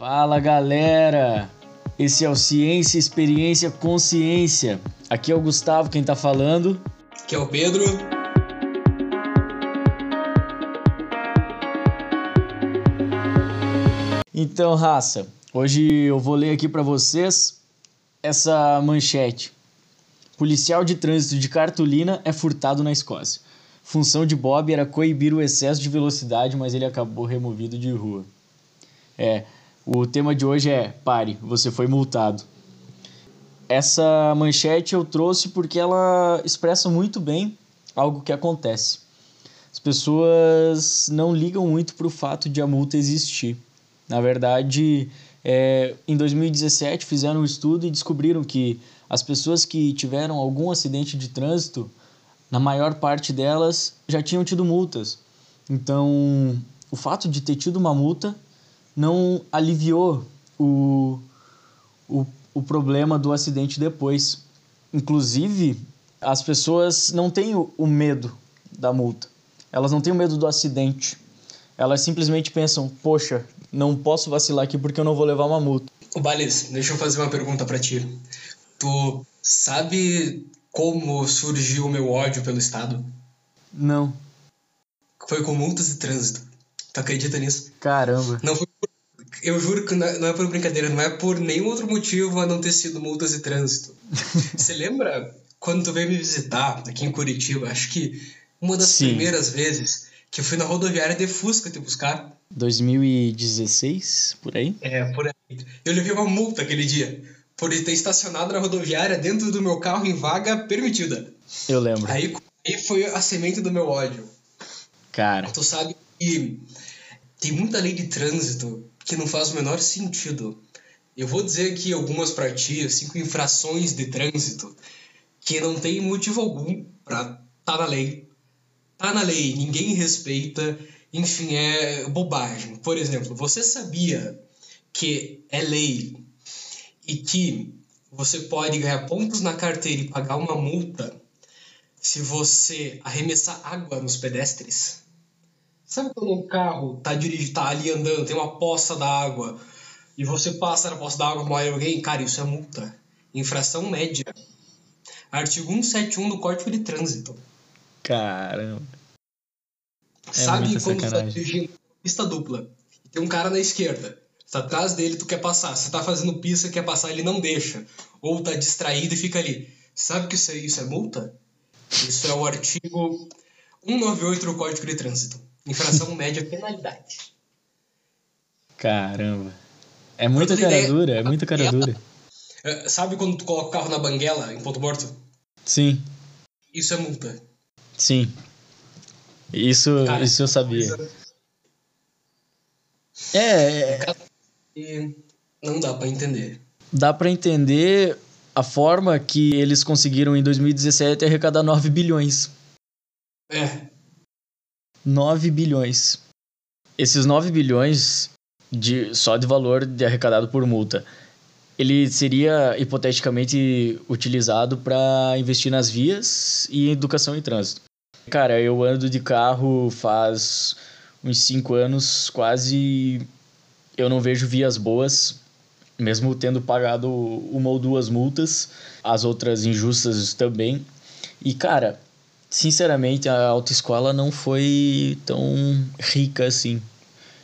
Fala galera! Esse é o Ciência, Experiência, Consciência. Aqui é o Gustavo quem tá falando. Aqui é o Pedro. Então, raça, hoje eu vou ler aqui para vocês essa manchete. Policial de trânsito de cartolina é furtado na Escócia. Função de Bob era coibir o excesso de velocidade, mas ele acabou removido de rua. É, o tema de hoje é Pare, você foi multado. Essa manchete eu trouxe porque ela expressa muito bem algo que acontece. As pessoas não ligam muito para o fato de a multa existir. Na verdade, é, em 2017 fizeram um estudo e descobriram que as pessoas que tiveram algum acidente de trânsito, na maior parte delas já tinham tido multas. Então, o fato de ter tido uma multa não aliviou o, o, o problema do acidente depois. Inclusive, as pessoas não têm o, o medo da multa, elas não têm o medo do acidente. Elas simplesmente pensam: poxa, não posso vacilar aqui porque eu não vou levar uma multa. O Bales, deixa eu fazer uma pergunta para ti. Tu sabe como surgiu o meu ódio pelo Estado? Não. Foi com multas de trânsito. Tu acredita nisso? Caramba. Não foi por... Eu juro que não é por brincadeira, não é por nenhum outro motivo a não ter sido multas de trânsito. Você lembra quando tu veio me visitar aqui em Curitiba? Acho que uma das Sim. primeiras vezes que eu fui na rodoviária de Fusca te buscar. 2016, por aí? É, por aí. Eu levei uma multa aquele dia por ter estacionado na rodoviária dentro do meu carro em vaga permitida. Eu lembro. Aí, aí foi a semente do meu ódio. Cara, Tu sabe que tem muita lei de trânsito que não faz o menor sentido. Eu vou dizer aqui algumas pra ti, cinco infrações de trânsito que não tem motivo algum pra tá na lei. Tá na lei, ninguém respeita, enfim, é bobagem. Por exemplo, você sabia que é lei e que você pode ganhar pontos na carteira e pagar uma multa se você arremessar água nos pedestres? Sabe quando um carro tá dirigindo, tá ali andando, tem uma poça d'água e você passa na poça d'água, morre alguém? Cara, isso é multa. Infração média. Artigo 171 do Código de Trânsito. caramba. É Sabe quando você tá dirigindo pista dupla e tem um cara na esquerda, você tá atrás dele, tu quer passar, você tá fazendo pista, quer passar, ele não deixa. Ou tá distraído e fica ali. Sabe que isso é, isso é multa? Isso é o artigo 198 do Código de Trânsito. Infração média penalidade. Caramba. É muita cara ideia, dura, é muita cara dura. É, Sabe quando tu coloca o carro na banguela em ponto morto? Sim, Isso é multa. sim. Isso, Cara, isso eu sabia. Coisa- É, E não dá pra entender. dá pra entender a forma que eles conseguiram em 2017 arrecadar 9 bilhões. É, 9 bilhões. Esses 9 bilhões de, só de valor de arrecadado por multa, ele seria hipoteticamente utilizado para investir nas vias e educação e trânsito. Cara, eu ando de carro faz uns 5 anos, quase eu não vejo vias boas, mesmo tendo pagado uma ou duas multas, as outras injustas também. E cara, sinceramente, a autoescola não foi tão rica assim.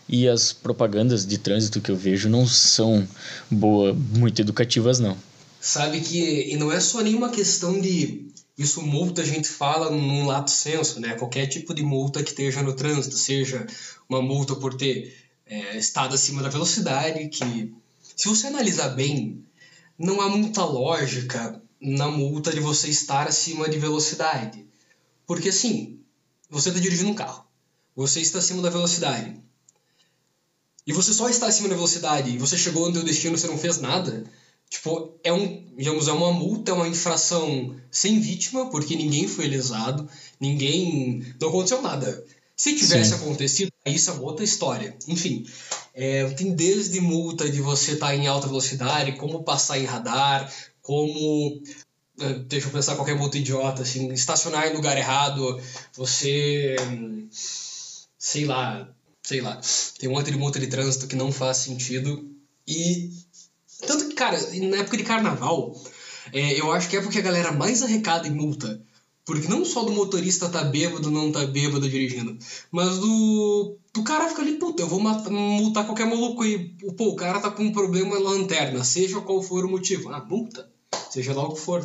E as propagandas de trânsito que eu vejo não são boa, muito educativas não. sabe que. E não é só nenhuma questão de. Isso multa a gente fala num lato senso, né? Qualquer tipo de multa que esteja no trânsito, seja uma multa por ter é, estado acima da velocidade, que se você analisar bem, não há muita lógica na multa de você estar acima de velocidade. Porque assim, você está dirigindo um carro, você está acima da velocidade, e você só está acima da velocidade e você chegou no seu destino e você não fez nada, tipo, é um, digamos, é uma multa, é uma infração sem vítima, porque ninguém foi lesado, ninguém, não aconteceu nada. Se tivesse Sim. acontecido, isso é outra história. Enfim, é, tem desde multa de você estar em alta velocidade, como passar em radar, como deixa eu pensar qualquer multa idiota, assim, estacionar em lugar errado, você, sei lá, sei lá, tem um monte de multa de trânsito que não faz sentido E tanto que, cara, na época de carnaval, é, eu acho que é porque a galera mais arrecada em multa. Porque não só do motorista tá bêbado, não tá bêbado dirigindo, mas do, do cara fica ali, puta, eu vou multar qualquer maluco aí. Pô, o cara tá com um problema na lanterna, seja qual for o motivo. Ah, multa, seja lá o que for.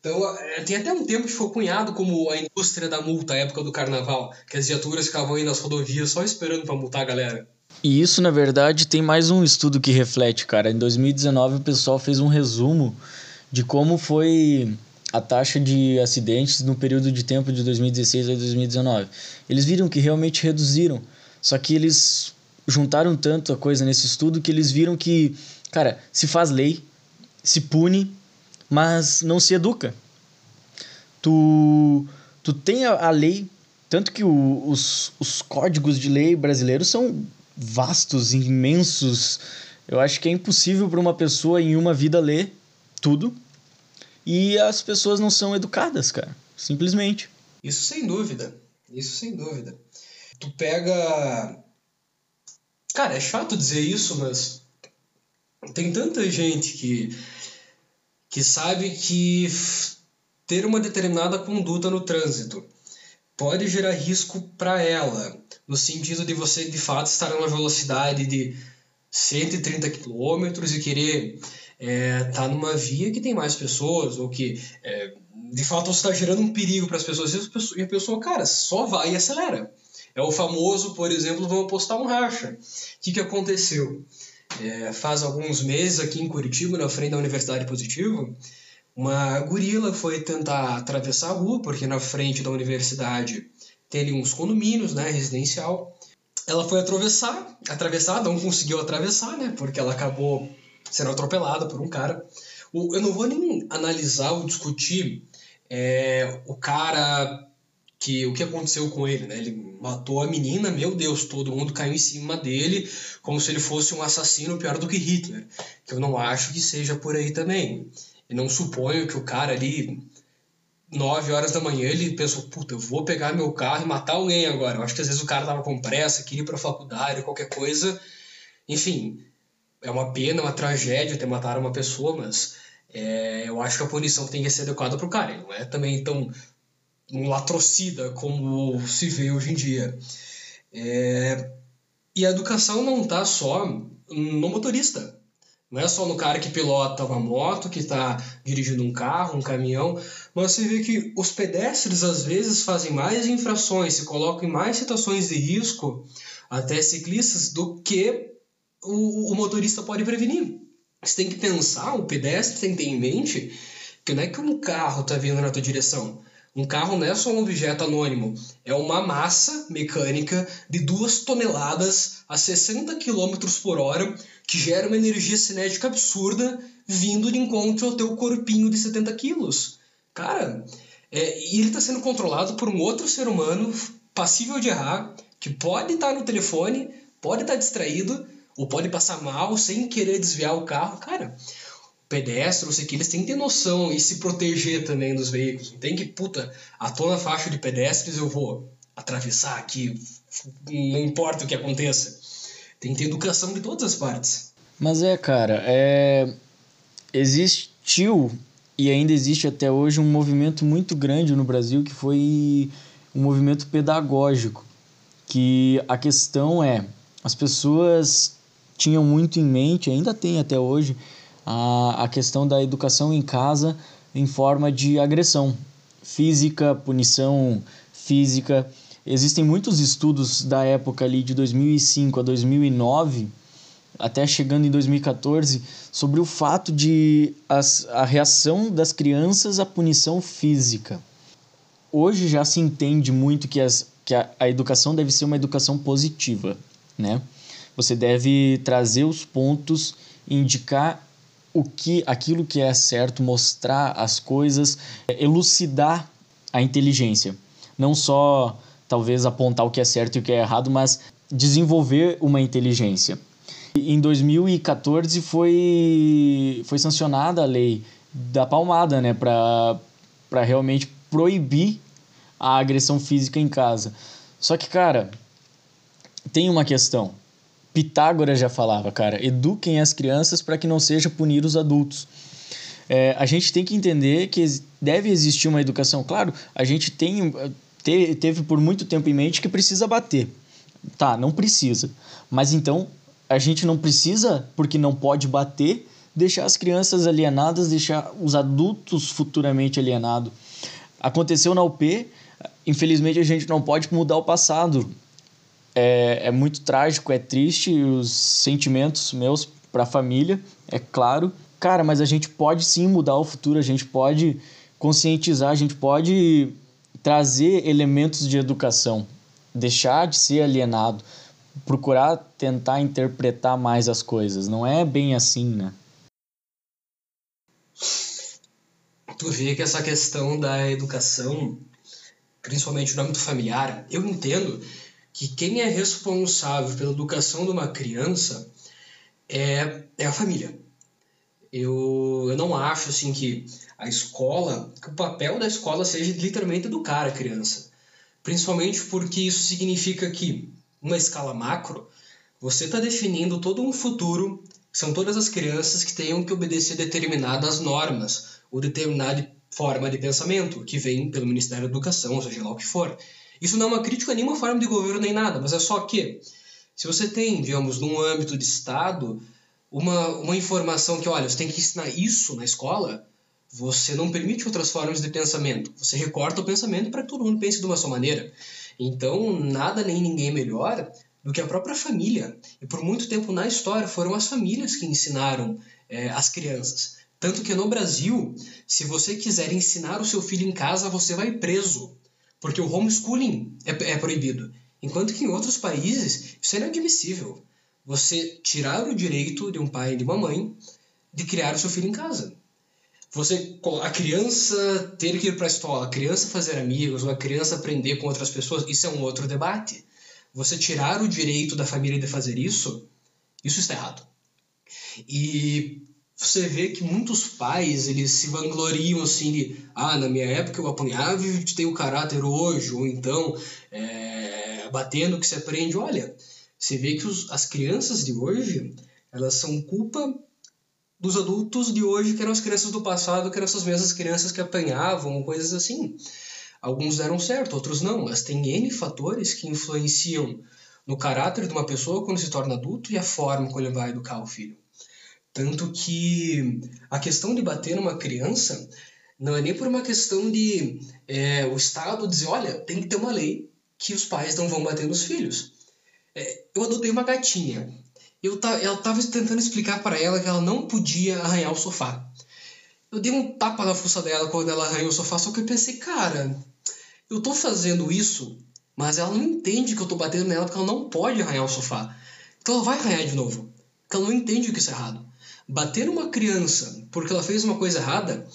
Então, é, tem até um tempo que ficou cunhado como a indústria da multa, época do carnaval, que as viaturas ficavam aí nas rodovias só esperando para multar a galera. E isso, na verdade, tem mais um estudo que reflete, cara. Em 2019, o pessoal fez um resumo de como foi a taxa de acidentes no período de tempo de 2016 a 2019. Eles viram que realmente reduziram, só que eles juntaram tanto a coisa nesse estudo que eles viram que, cara, se faz lei, se pune, mas não se educa. Tu, tu tem a, a lei, tanto que o, os, os códigos de lei brasileiros são vastos, imensos. Eu acho que é impossível para uma pessoa em uma vida ler tudo e as pessoas não são educadas, cara. Simplesmente. Isso sem dúvida. Isso sem dúvida. Tu pega. Cara, é chato dizer isso, mas tem tanta gente que, que sabe que ter uma determinada conduta no trânsito pode gerar risco para ela, no sentido de você de fato estar numa velocidade de 130 km e querer é, tá numa via que tem mais pessoas, ou que é, de fato você está gerando um perigo para as pessoas, e a pessoa, cara, só vai e acelera. É o famoso, por exemplo, vamos apostar um racha. O que, que aconteceu? É, faz alguns meses aqui em Curitiba, na frente da Universidade Positivo, uma gorila foi tentar atravessar a rua, porque na frente da universidade tem ali uns condomínios, né, residencial. Ela foi atravessar, atravessar, não conseguiu atravessar, né, porque ela acabou sendo atropelada por um cara. Eu não vou nem analisar ou discutir é, o cara que o que aconteceu com ele, né? Ele matou a menina, meu Deus, todo mundo caiu em cima dele como se ele fosse um assassino pior do que Hitler. Que eu não acho que seja por aí também. E não suponho que o cara ali 9 horas da manhã ele pensou, puta, eu vou pegar meu carro e matar alguém agora. Eu acho que às vezes o cara tava com pressa, queria ir pra faculdade, qualquer coisa. Enfim, é uma pena, uma tragédia ter matado uma pessoa, mas é, eu acho que a punição tem que ser adequada para o cara. Ele não é também tão um latrocida como se vê hoje em dia. É, e a educação não está só no motorista. Não é só no cara que pilota uma moto, que está dirigindo um carro, um caminhão, mas você vê que os pedestres às vezes fazem mais infrações, se colocam em mais situações de risco, até ciclistas, do que o, o motorista pode prevenir. Você tem que pensar, o pedestre tem que ter em mente que não é que um carro está vindo na tua direção. Um carro não é só um objeto anônimo, é uma massa mecânica de duas toneladas a 60 km por hora que gera uma energia cinética absurda vindo de encontro ao teu corpinho de 70 quilos. Cara, é, e ele está sendo controlado por um outro ser humano passível de errar, que pode estar tá no telefone, pode estar tá distraído, ou pode passar mal sem querer desviar o carro, cara. Pedestre, não sei o que, eles têm que ter noção e se proteger também dos veículos. Não tem que, puta, a na faixa de pedestres eu vou atravessar aqui, não importa o que aconteça. Tem que ter educação de todas as partes. Mas é, cara, é... existiu e ainda existe até hoje um movimento muito grande no Brasil que foi um movimento pedagógico. Que a questão é, as pessoas tinham muito em mente, ainda tem até hoje, a, a questão da educação em casa em forma de agressão física, punição física. Existem muitos estudos da época ali de 2005 a 2009, até chegando em 2014, sobre o fato de as, a reação das crianças à punição física. Hoje já se entende muito que, as, que a, a educação deve ser uma educação positiva, né? Você deve trazer os pontos, indicar o que aquilo que é certo, mostrar as coisas, é, elucidar a inteligência. Não só talvez apontar o que é certo e o que é errado, mas desenvolver uma inteligência. Em 2014 foi, foi sancionada a lei da palmada, né, para realmente proibir a agressão física em casa. Só que, cara, tem uma questão Pitágoras já falava, cara, eduquem as crianças para que não seja punir os adultos. É, a gente tem que entender que deve existir uma educação. Claro, a gente tem, te, teve por muito tempo em mente que precisa bater. Tá, não precisa. Mas então a gente não precisa, porque não pode bater, deixar as crianças alienadas, deixar os adultos futuramente alienados. Aconteceu na UP, infelizmente a gente não pode mudar o passado. É, é muito trágico, é triste os sentimentos meus para a família, é claro. Cara, mas a gente pode sim mudar o futuro, a gente pode conscientizar, a gente pode trazer elementos de educação, deixar de ser alienado, procurar tentar interpretar mais as coisas. Não é bem assim, né? Tu vê que essa questão da educação, principalmente no âmbito familiar, eu entendo que quem é responsável pela educação de uma criança é, é a família. Eu, eu não acho assim que a escola, que o papel da escola seja literalmente educar a criança. Principalmente porque isso significa que uma escala macro, você está definindo todo um futuro, são todas as crianças que tenham que obedecer determinadas normas ou determinada forma de pensamento que vem pelo Ministério da Educação, seja lá o que for. Isso não é uma crítica a nenhuma forma de governo nem nada, mas é só que se você tem, digamos, num âmbito de Estado, uma, uma informação que, olha, você tem que ensinar isso na escola, você não permite outras formas de pensamento. Você recorta o pensamento para que todo mundo pense de uma só maneira. Então, nada nem ninguém melhor do que a própria família. E por muito tempo na história foram as famílias que ensinaram é, as crianças. Tanto que no Brasil, se você quiser ensinar o seu filho em casa, você vai preso. Porque o homeschooling é, é proibido. Enquanto que em outros países isso é inadmissível. Você tirar o direito de um pai e de uma mãe de criar o seu filho em casa. Você, a criança ter que ir para a escola, a criança fazer amigos, ou a criança aprender com outras pessoas, isso é um outro debate. Você tirar o direito da família de fazer isso, isso está errado. E você vê que muitos pais, eles se vangloriam assim de, ah, na minha época eu apanhava e tenho caráter hoje, ou então, é, batendo que se aprende. Olha, você vê que os, as crianças de hoje, elas são culpa dos adultos de hoje, que eram as crianças do passado, que eram essas mesmas crianças que apanhavam, coisas assim. Alguns deram certo, outros não, mas tem N fatores que influenciam no caráter de uma pessoa quando se torna adulto e a forma como ele vai educar o filho. Tanto que a questão de bater numa criança não é nem por uma questão de é, o Estado dizer, olha, tem que ter uma lei que os pais não vão bater nos filhos. É, eu adotei uma gatinha eu ela tava tentando explicar para ela que ela não podia arranhar o sofá. Eu dei um tapa na fuça dela quando ela arranhou o sofá, só que eu pensei, cara, eu tô fazendo isso, mas ela não entende que eu tô batendo nela porque ela não pode arranhar o sofá. Então ela vai arranhar de novo. Porque ela não entende que isso é errado. Bater uma criança porque ela fez uma coisa errada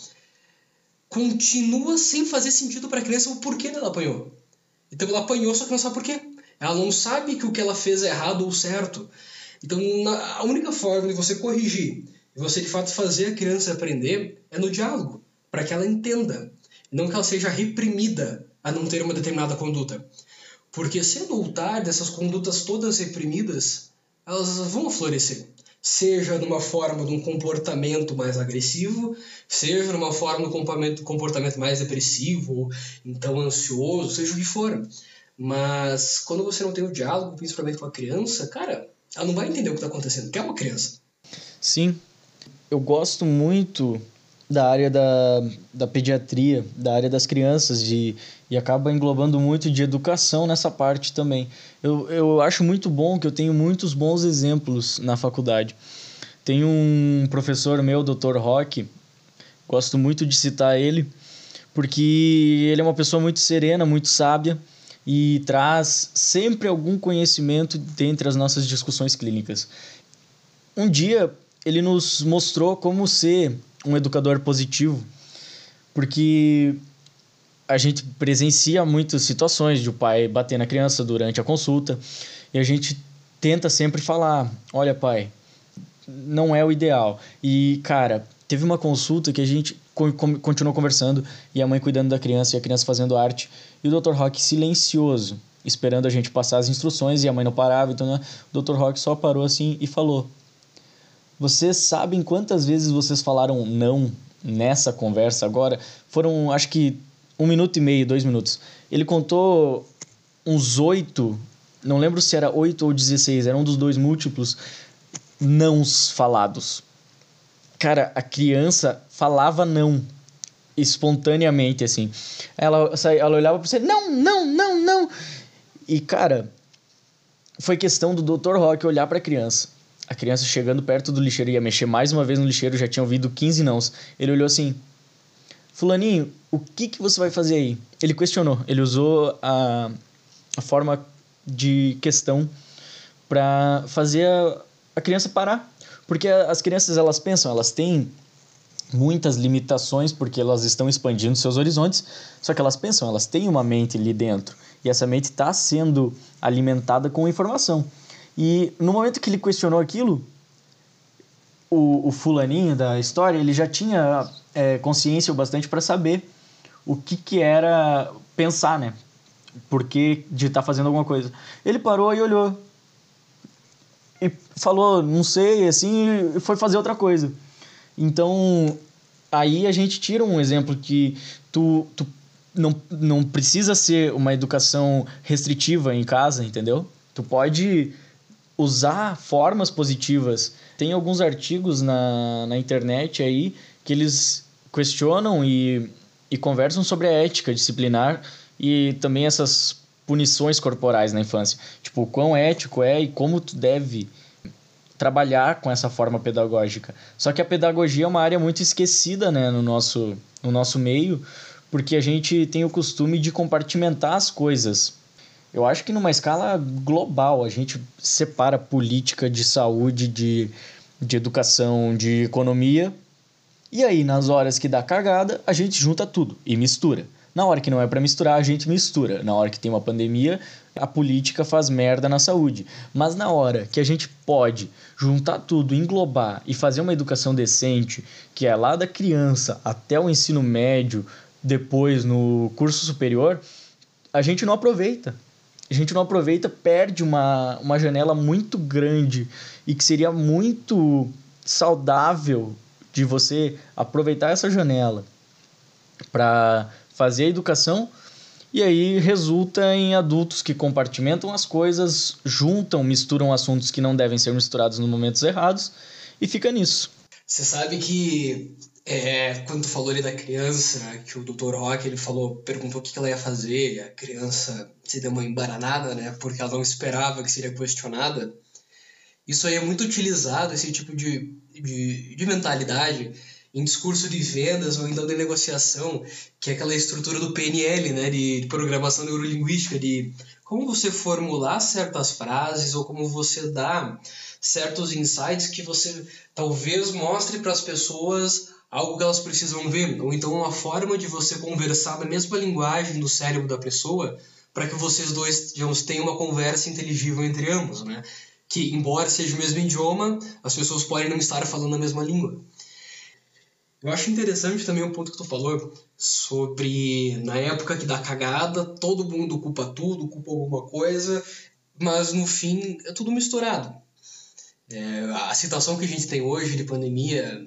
continua sem fazer sentido para a criança o porquê ela apanhou. Então ela apanhou, só que não sabe por quê. Ela não sabe que o que ela fez é errado ou certo. Então, na, a única forma de você corrigir e você de fato fazer a criança aprender é no diálogo, para que ela entenda, não que ela seja reprimida a não ter uma determinada conduta. Porque se adultar dessas condutas todas reprimidas, elas vão florescer. Seja numa forma de um comportamento mais agressivo, seja numa forma de um comportamento, comportamento mais depressivo, então ansioso, seja o que for. Mas quando você não tem o diálogo, principalmente com a criança, cara, ela não vai entender o que está acontecendo, porque é uma criança. Sim. Eu gosto muito da área da, da pediatria, da área das crianças, de, e acaba englobando muito de educação nessa parte também. Eu, eu acho muito bom que eu tenho muitos bons exemplos na faculdade. Tem um professor meu, Dr. Rock, gosto muito de citar ele, porque ele é uma pessoa muito serena, muito sábia, e traz sempre algum conhecimento dentre as nossas discussões clínicas. Um dia ele nos mostrou como ser um educador positivo, porque a gente presencia muitas situações de o pai bater na criança durante a consulta e a gente tenta sempre falar: olha, pai, não é o ideal. E, cara, teve uma consulta que a gente continuou conversando e a mãe cuidando da criança e a criança fazendo arte e o Dr. Rock silencioso, esperando a gente passar as instruções e a mãe não parava, então né? o Dr. Rock só parou assim e falou: Vocês sabem quantas vezes vocês falaram não nessa conversa agora? Foram, acho que, um minuto e meio, dois minutos. Ele contou uns oito, não lembro se era oito ou dezesseis, era um dos dois múltiplos nãos falados. Cara, a criança falava não espontaneamente, assim. Ela, ela olhava pra você, não, não, não, não. E, cara, foi questão do Dr. Rock olhar pra criança. A criança chegando perto do lixeiro ia mexer mais uma vez no lixeiro, já tinha ouvido 15 nãos. Ele olhou assim: Fulaninho, o que, que você vai fazer aí? Ele questionou, ele usou a, a forma de questão para fazer a, a criança parar. Porque as crianças, elas pensam, elas têm muitas limitações porque elas estão expandindo seus horizontes, só que elas pensam, elas têm uma mente ali dentro e essa mente está sendo alimentada com informação. E no momento que ele questionou aquilo, o, o fulaninho da história ele já tinha é, consciência o bastante para saber o que, que era pensar, né? Por que de estar tá fazendo alguma coisa. Ele parou e olhou. E falou, não sei, assim, e foi fazer outra coisa. Então, aí a gente tira um exemplo que tu, tu não, não precisa ser uma educação restritiva em casa, entendeu? Tu pode usar formas positivas. Tem alguns artigos na, na internet aí que eles questionam e, e conversam sobre a ética disciplinar e também essas punições corporais na infância. Tipo, o quão ético é e como tu deve trabalhar com essa forma pedagógica. Só que a pedagogia é uma área muito esquecida né, no, nosso, no nosso meio, porque a gente tem o costume de compartimentar as coisas. Eu acho que numa escala global a gente separa política de saúde, de, de educação, de economia. E aí, nas horas que dá cagada, a gente junta tudo e mistura. Na hora que não é para misturar, a gente mistura. Na hora que tem uma pandemia, a política faz merda na saúde. Mas na hora que a gente pode juntar tudo, englobar e fazer uma educação decente, que é lá da criança até o ensino médio, depois no curso superior, a gente não aproveita. A gente não aproveita, perde uma, uma janela muito grande e que seria muito saudável de você aproveitar essa janela para fazer a educação e aí resulta em adultos que compartimentam as coisas, juntam, misturam assuntos que não devem ser misturados nos momentos errados e fica nisso. Você sabe que é, quando tu falou ali da criança, que o Dr. Rock ele falou, perguntou o que ela ia fazer, e a criança se deu uma embaranada, né? Porque ela não esperava que seria questionada. Isso aí é muito utilizado, esse tipo de, de, de mentalidade, em discurso de vendas ou então de negociação, que é aquela estrutura do PNL, né, de programação neurolinguística, de como você formular certas frases ou como você dá certos insights que você talvez mostre para as pessoas algo que elas precisam ver, ou então uma forma de você conversar na mesma linguagem do cérebro da pessoa para que vocês dois, digamos, tenham uma conversa inteligível entre ambos, né? Que, embora seja o mesmo idioma, as pessoas podem não estar falando a mesma língua. Eu acho interessante também um ponto que tu falou sobre na época que dá cagada, todo mundo culpa tudo, culpa alguma coisa, mas no fim é tudo misturado. É, a situação que a gente tem hoje de pandemia,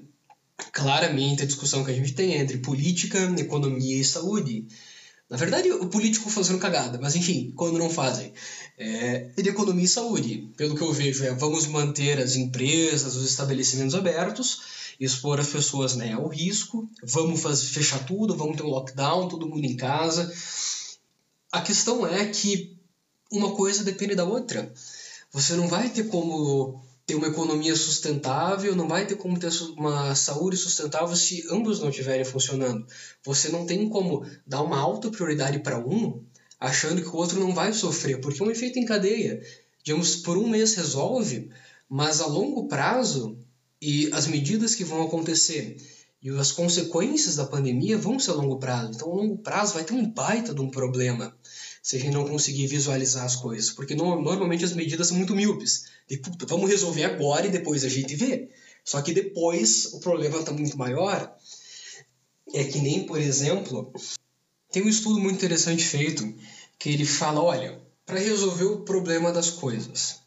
claramente a discussão que a gente tem é entre política, economia e saúde. Na verdade, o político fazendo cagada, mas enfim, quando não fazem. É, e de economia e saúde. Pelo que eu vejo, é vamos manter as empresas, os estabelecimentos abertos, expor as pessoas né, ao risco, vamos fazer, fechar tudo, vamos ter um lockdown, todo mundo em casa. A questão é que uma coisa depende da outra. Você não vai ter como ter uma economia sustentável, não vai ter como ter uma saúde sustentável se ambos não estiverem funcionando. Você não tem como dar uma alta prioridade para um, achando que o outro não vai sofrer, porque é um efeito em cadeia. Digamos, por um mês resolve, mas a longo prazo e as medidas que vão acontecer e as consequências da pandemia vão ser a longo prazo. Então, a longo prazo vai ter um baita de um problema se a gente não conseguir visualizar as coisas. Porque no, normalmente as medidas são muito míopes. De, puta, vamos resolver agora e depois a gente vê. Só que depois o problema está muito maior. É que nem, por exemplo, tem um estudo muito interessante feito que ele fala, olha, para resolver o problema das coisas.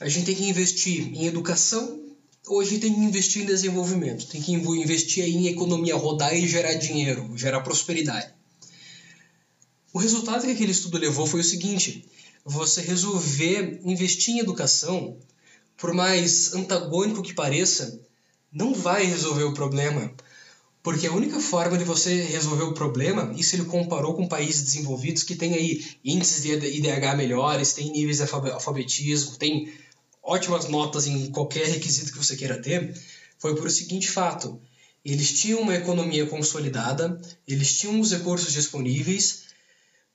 A gente tem que investir em educação, gente tem que investir em desenvolvimento, tem que investir em economia, rodar e gerar dinheiro, gerar prosperidade. O resultado que aquele estudo levou foi o seguinte: você resolver investir em educação, por mais antagônico que pareça, não vai resolver o problema. Porque a única forma de você resolver o problema, isso ele comparou com países desenvolvidos que têm aí índices de IDH melhores, tem níveis de alfabetismo, tem ótimas notas em qualquer requisito que você queira ter, foi por o seguinte fato: eles tinham uma economia consolidada, eles tinham os recursos disponíveis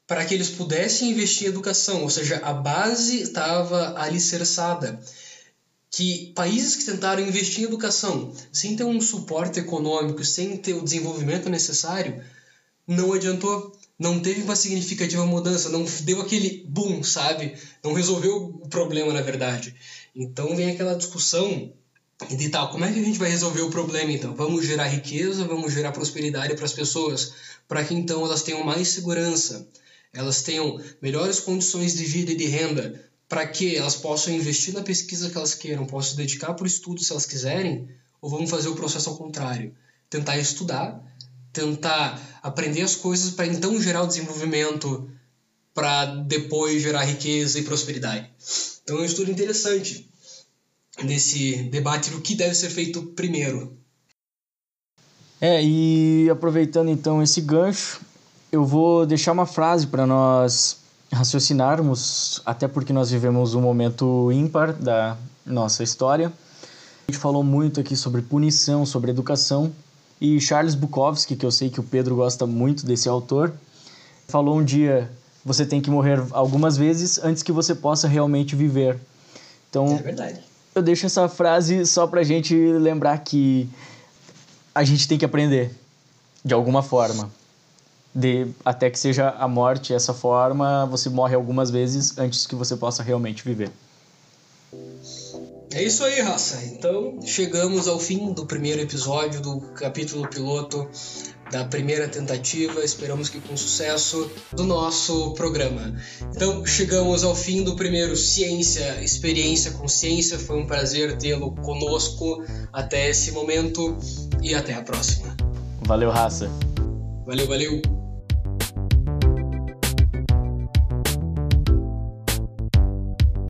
para que eles pudessem investir em educação, ou seja, a base estava alicerçada. Que países que tentaram investir em educação sem ter um suporte econômico, sem ter o desenvolvimento necessário, não adiantou, não teve uma significativa mudança, não deu aquele boom, sabe? Não resolveu o problema, na verdade. Então vem aquela discussão de tal, como é que a gente vai resolver o problema então? Vamos gerar riqueza, vamos gerar prosperidade para as pessoas, para que então elas tenham mais segurança, elas tenham melhores condições de vida e de renda para que elas possam investir na pesquisa que elas queiram, possam se dedicar para o estudo se elas quiserem, ou vamos fazer o processo ao contrário, tentar estudar, tentar aprender as coisas para então gerar o desenvolvimento, para depois gerar riqueza e prosperidade. Então é um estudo interessante nesse debate do que deve ser feito primeiro. É, e aproveitando então esse gancho, eu vou deixar uma frase para nós raciocinarmos, até porque nós vivemos um momento ímpar da nossa história. A gente falou muito aqui sobre punição, sobre educação, e Charles Bukowski, que eu sei que o Pedro gosta muito desse autor, falou um dia: você tem que morrer algumas vezes antes que você possa realmente viver. Então, é verdade. Eu deixo essa frase só pra gente lembrar que a gente tem que aprender de alguma forma de até que seja a morte essa forma, você morre algumas vezes antes que você possa realmente viver. É isso aí, raça. Então, chegamos ao fim do primeiro episódio do capítulo piloto da primeira tentativa, esperamos que com sucesso, do nosso programa. Então, chegamos ao fim do primeiro Ciência, Experiência com Ciência. Foi um prazer tê-lo conosco até esse momento e até a próxima. Valeu, raça. Valeu, valeu.